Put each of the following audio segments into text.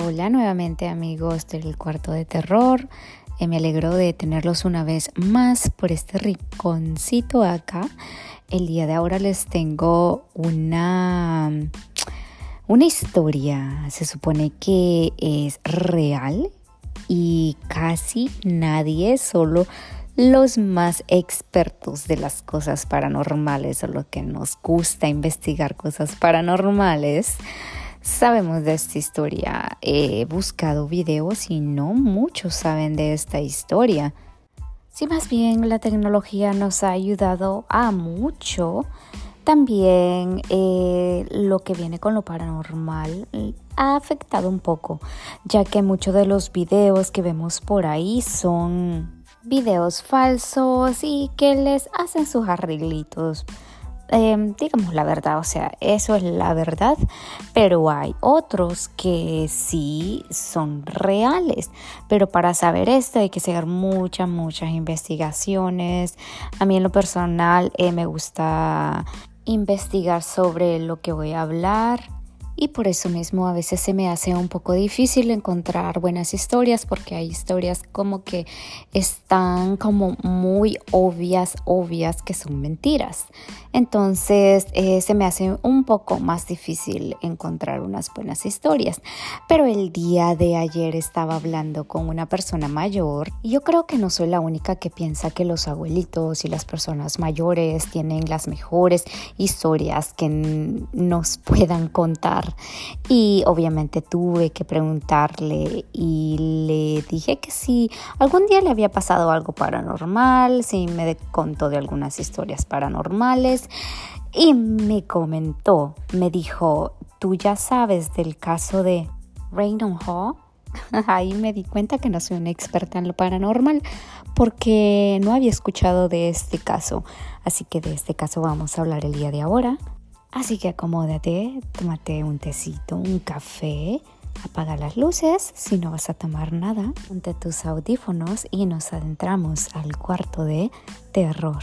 Hola nuevamente amigos del cuarto de terror. Eh, me alegro de tenerlos una vez más por este rinconcito acá. El día de ahora les tengo una, una historia. Se supone que es real y casi nadie, solo los más expertos de las cosas paranormales o lo que nos gusta investigar cosas paranormales sabemos de esta historia. He buscado videos y no muchos saben de esta historia. Si más bien la tecnología nos ha ayudado a mucho, también eh, lo que viene con lo paranormal ha afectado un poco, ya que muchos de los videos que vemos por ahí son videos falsos y que les hacen sus arreglitos Em, digamos la verdad, o sea, eso es la verdad, pero hay otros que sí son reales, pero para saber esto hay que hacer muchas, muchas investigaciones. A mí en lo personal eh, me gusta investigar sobre lo que voy a hablar y por eso mismo a veces se me hace un poco difícil encontrar buenas historias porque hay historias como que están como muy obvias, obvias que son mentiras. Entonces eh, se me hace un poco más difícil encontrar unas buenas historias. Pero el día de ayer estaba hablando con una persona mayor y yo creo que no soy la única que piensa que los abuelitos y las personas mayores tienen las mejores historias que nos puedan contar y obviamente tuve que preguntarle y le dije que si algún día le había pasado algo paranormal, si me contó de algunas historias paranormales y me comentó, me dijo, tú ya sabes del caso de Raymond Hall. Ahí me di cuenta que no soy una experta en lo paranormal porque no había escuchado de este caso. Así que de este caso vamos a hablar el día de ahora. Así que acomódate, tómate un tecito, un café, apaga las luces si no vas a tomar nada, ponte tus audífonos y nos adentramos al cuarto de terror.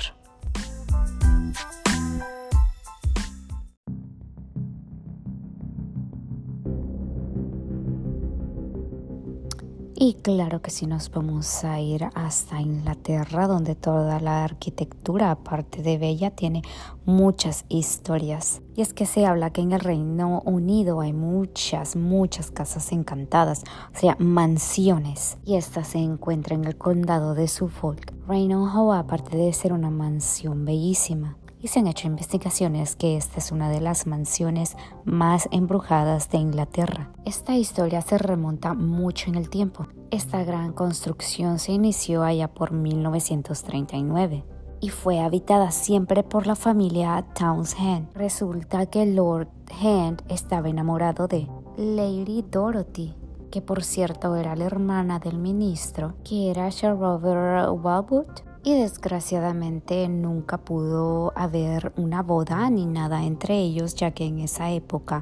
Y claro que si nos vamos a ir hasta Inglaterra, donde toda la arquitectura, aparte de bella, tiene muchas historias. Y es que se habla que en el Reino Unido hay muchas, muchas casas encantadas, o sea, mansiones. Y esta se encuentra en el condado de Suffolk. Raynham aparte de ser una mansión bellísima, y se han hecho investigaciones que esta es una de las mansiones más embrujadas de Inglaterra. Esta historia se remonta mucho en el tiempo. Esta gran construcción se inició allá por 1939 y fue habitada siempre por la familia Townshend. Resulta que Lord Hand estaba enamorado de Lady Dorothy, que por cierto era la hermana del ministro, que era Sir Robert Walwood y desgraciadamente nunca pudo haber una boda ni nada entre ellos ya que en esa época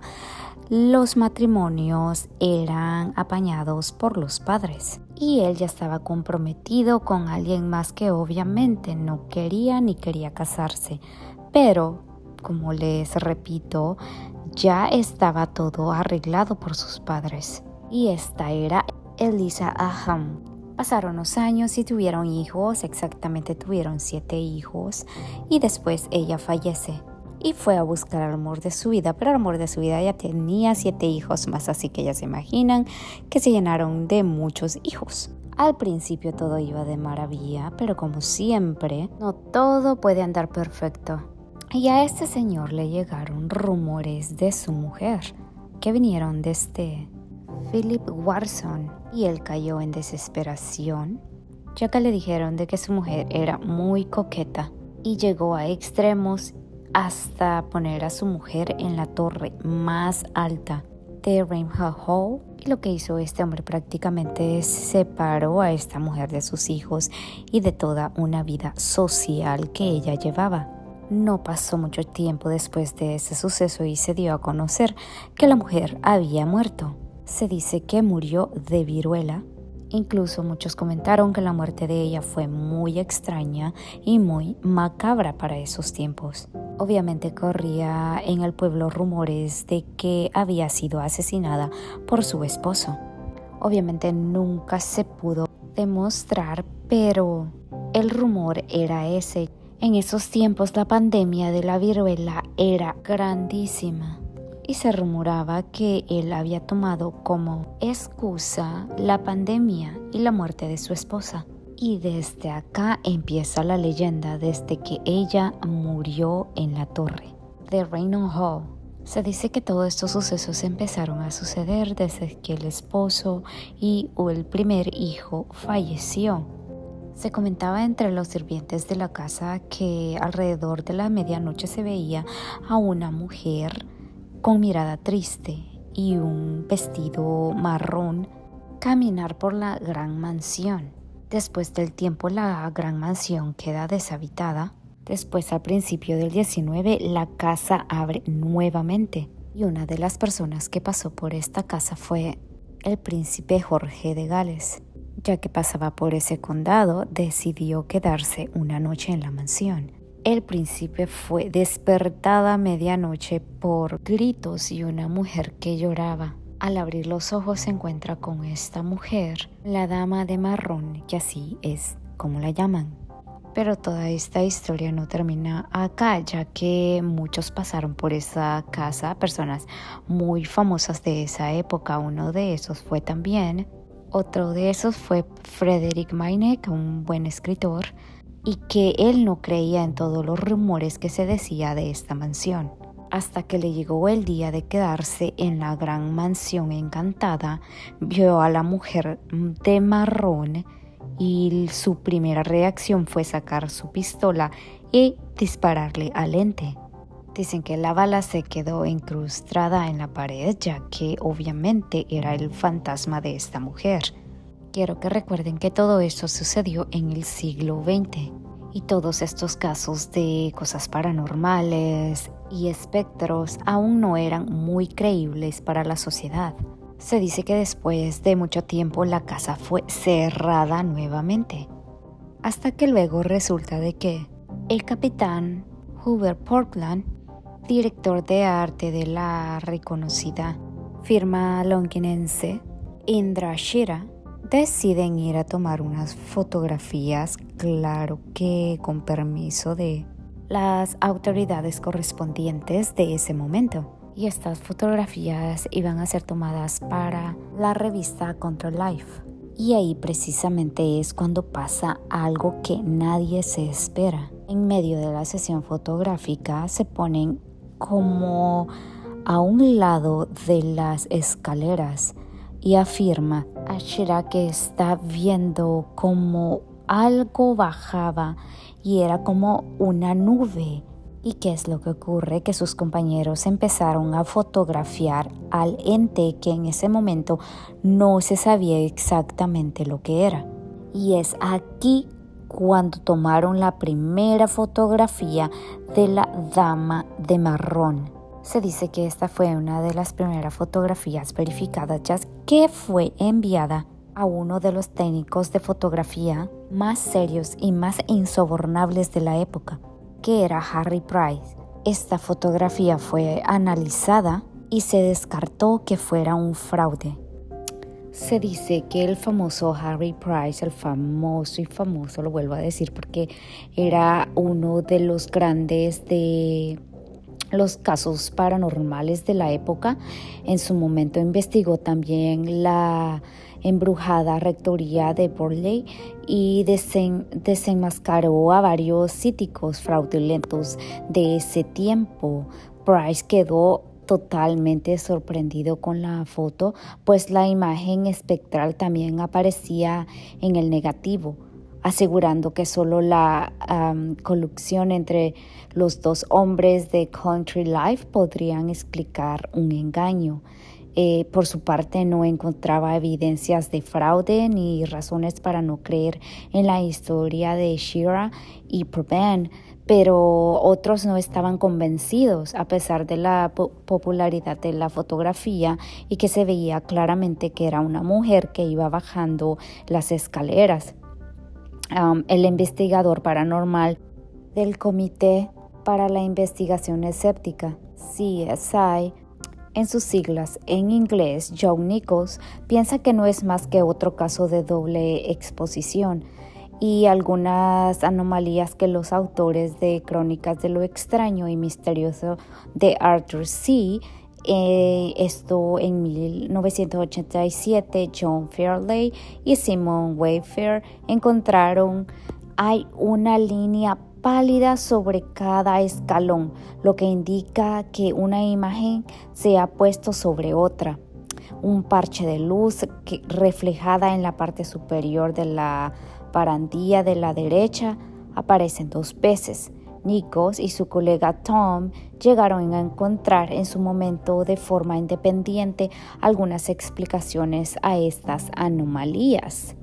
los matrimonios eran apañados por los padres. Y él ya estaba comprometido con alguien más que obviamente no quería ni quería casarse. Pero como les repito ya estaba todo arreglado por sus padres. Y esta era Elisa Aham Pasaron los años y tuvieron hijos, exactamente tuvieron siete hijos y después ella fallece y fue a buscar al amor de su vida, pero el amor de su vida ya tenía siete hijos más, así que ya se imaginan que se llenaron de muchos hijos. Al principio todo iba de maravilla, pero como siempre, no todo puede andar perfecto. Y a este señor le llegaron rumores de su mujer, que vinieron desde Philip Warson y él cayó en desesperación, ya que le dijeron de que su mujer era muy coqueta y llegó a extremos hasta poner a su mujer en la torre más alta de Rainbow Hall. Y lo que hizo este hombre prácticamente es separó a esta mujer de sus hijos y de toda una vida social que ella llevaba. No pasó mucho tiempo después de ese suceso y se dio a conocer que la mujer había muerto. Se dice que murió de viruela Incluso muchos comentaron que la muerte de ella fue muy extraña y muy macabra para esos tiempos. Obviamente corría en el pueblo rumores de que había sido asesinada por su esposo. Obviamente nunca se pudo demostrar, pero el rumor era ese. En esos tiempos la pandemia de la viruela era grandísima se rumoraba que él había tomado como excusa la pandemia y la muerte de su esposa. Y desde acá empieza la leyenda desde que ella murió en la torre de Raymond Hall. Se dice que todos estos sucesos empezaron a suceder desde que el esposo y o el primer hijo falleció. Se comentaba entre los sirvientes de la casa que alrededor de la medianoche se veía a una mujer con mirada triste y un vestido marrón caminar por la gran mansión. Después del tiempo la gran mansión queda deshabitada. Después al principio del 19 la casa abre nuevamente y una de las personas que pasó por esta casa fue el príncipe Jorge de Gales. Ya que pasaba por ese condado, decidió quedarse una noche en la mansión. El príncipe fue despertada a medianoche por gritos y una mujer que lloraba. Al abrir los ojos se encuentra con esta mujer, la dama de marrón, que así es como la llaman. Pero toda esta historia no termina acá, ya que muchos pasaron por esa casa, personas muy famosas de esa época. Uno de esos fue también, otro de esos fue Frederick Meineck, un buen escritor, y que él no creía en todos los rumores que se decía de esta mansión. Hasta que le llegó el día de quedarse en la gran mansión encantada, vio a la mujer de marrón y su primera reacción fue sacar su pistola y dispararle al ente. Dicen que la bala se quedó incrustada en la pared ya que obviamente era el fantasma de esta mujer. Quiero que recuerden que todo esto sucedió en el siglo XX y todos estos casos de cosas paranormales y espectros aún no eran muy creíbles para la sociedad. Se dice que después de mucho tiempo la casa fue cerrada nuevamente, hasta que luego resulta de que el capitán Hubert Portland, director de arte de la reconocida firma londinense Indra Shira, deciden ir a tomar unas fotografías, claro que con permiso de las autoridades correspondientes de ese momento. Y estas fotografías iban a ser tomadas para la revista Control Life. Y ahí precisamente es cuando pasa algo que nadie se espera. En medio de la sesión fotográfica se ponen como a un lado de las escaleras y afirma a Shira que está viendo como algo bajaba y era como una nube. ¿Y qué es lo que ocurre? Que sus compañeros empezaron a fotografiar al ente que en ese momento no se sabía exactamente lo que era. Y es aquí cuando tomaron la primera fotografía de la dama de marrón. Se dice que esta fue una de las primeras fotografías verificadas ya que fue enviada a uno de los técnicos de fotografía más serios y más insobornables de la época, que era Harry Price. Esta fotografía fue analizada y se descartó que fuera un fraude. Se dice que el famoso Harry Price, el famoso y famoso, lo vuelvo a decir porque era uno de los grandes de los casos paranormales de la época. En su momento investigó también la embrujada rectoría de Borley y desenmascaró a varios cíticos fraudulentos de ese tiempo. Price quedó totalmente sorprendido con la foto, pues la imagen espectral también aparecía en el negativo asegurando que solo la colusión entre los dos hombres de Country Life podrían explicar un engaño. Eh, por su parte, no encontraba evidencias de fraude ni razones para no creer en la historia de Shira y Proban, pero otros no estaban convencidos a pesar de la popularidad de la fotografía y que se veía claramente que era una mujer que iba bajando las escaleras. El investigador paranormal del Comité para la Investigación Escéptica, CSI, en sus siglas en inglés, John Nichols, piensa que no es más que otro caso de doble exposición y algunas anomalías que los autores de Crónicas de lo extraño y misterioso de Arthur C. Eh, esto en 1987, John Fairley y Simon Wayfair encontraron hay una línea pálida sobre cada escalón, lo que indica que una imagen se ha puesto sobre otra. Un parche de luz que, reflejada en la parte superior de la barandilla de la derecha aparecen dos veces. Nikos y su colega Tom llegaron a encontrar en su momento de forma independiente algunas explicaciones a estas anomalías.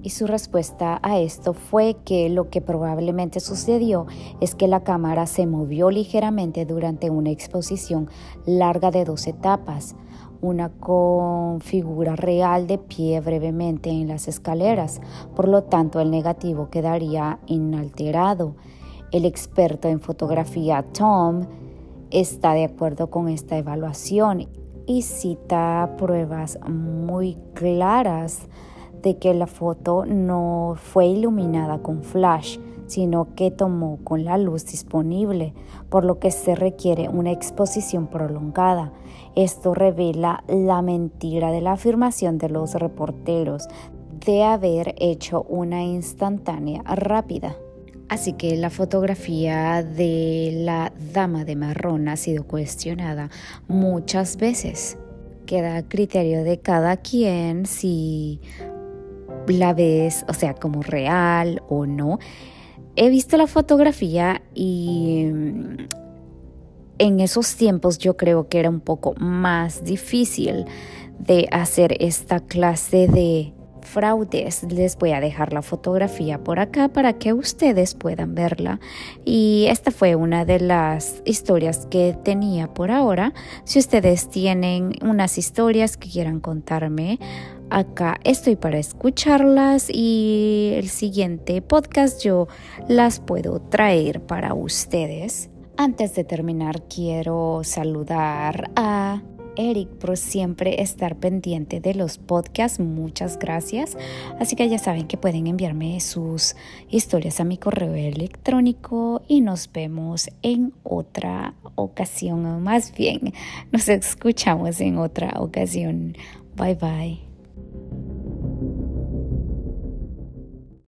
Y su respuesta a esto fue que lo que probablemente sucedió es que la cámara se movió ligeramente durante una exposición larga de dos etapas, una con figura real de pie brevemente en las escaleras, por lo tanto el negativo quedaría inalterado. El experto en fotografía Tom está de acuerdo con esta evaluación y cita pruebas muy claras de que la foto no fue iluminada con flash, sino que tomó con la luz disponible, por lo que se requiere una exposición prolongada. Esto revela la mentira de la afirmación de los reporteros de haber hecho una instantánea rápida. Así que la fotografía de la dama de marrón ha sido cuestionada muchas veces. Queda a criterio de cada quien si la ves, o sea, como real o no. He visto la fotografía y mm, en esos tiempos yo creo que era un poco más difícil de hacer esta clase de fraudes. Les voy a dejar la fotografía por acá para que ustedes puedan verla. Y esta fue una de las historias que tenía por ahora. Si ustedes tienen unas historias que quieran contarme, acá estoy para escucharlas y el siguiente podcast yo las puedo traer para ustedes. Antes de terminar quiero saludar a Eric por siempre estar pendiente de los podcasts. Muchas gracias. Así que ya saben que pueden enviarme sus historias a mi correo electrónico y nos vemos en otra ocasión, más bien nos escuchamos en otra ocasión. Bye bye.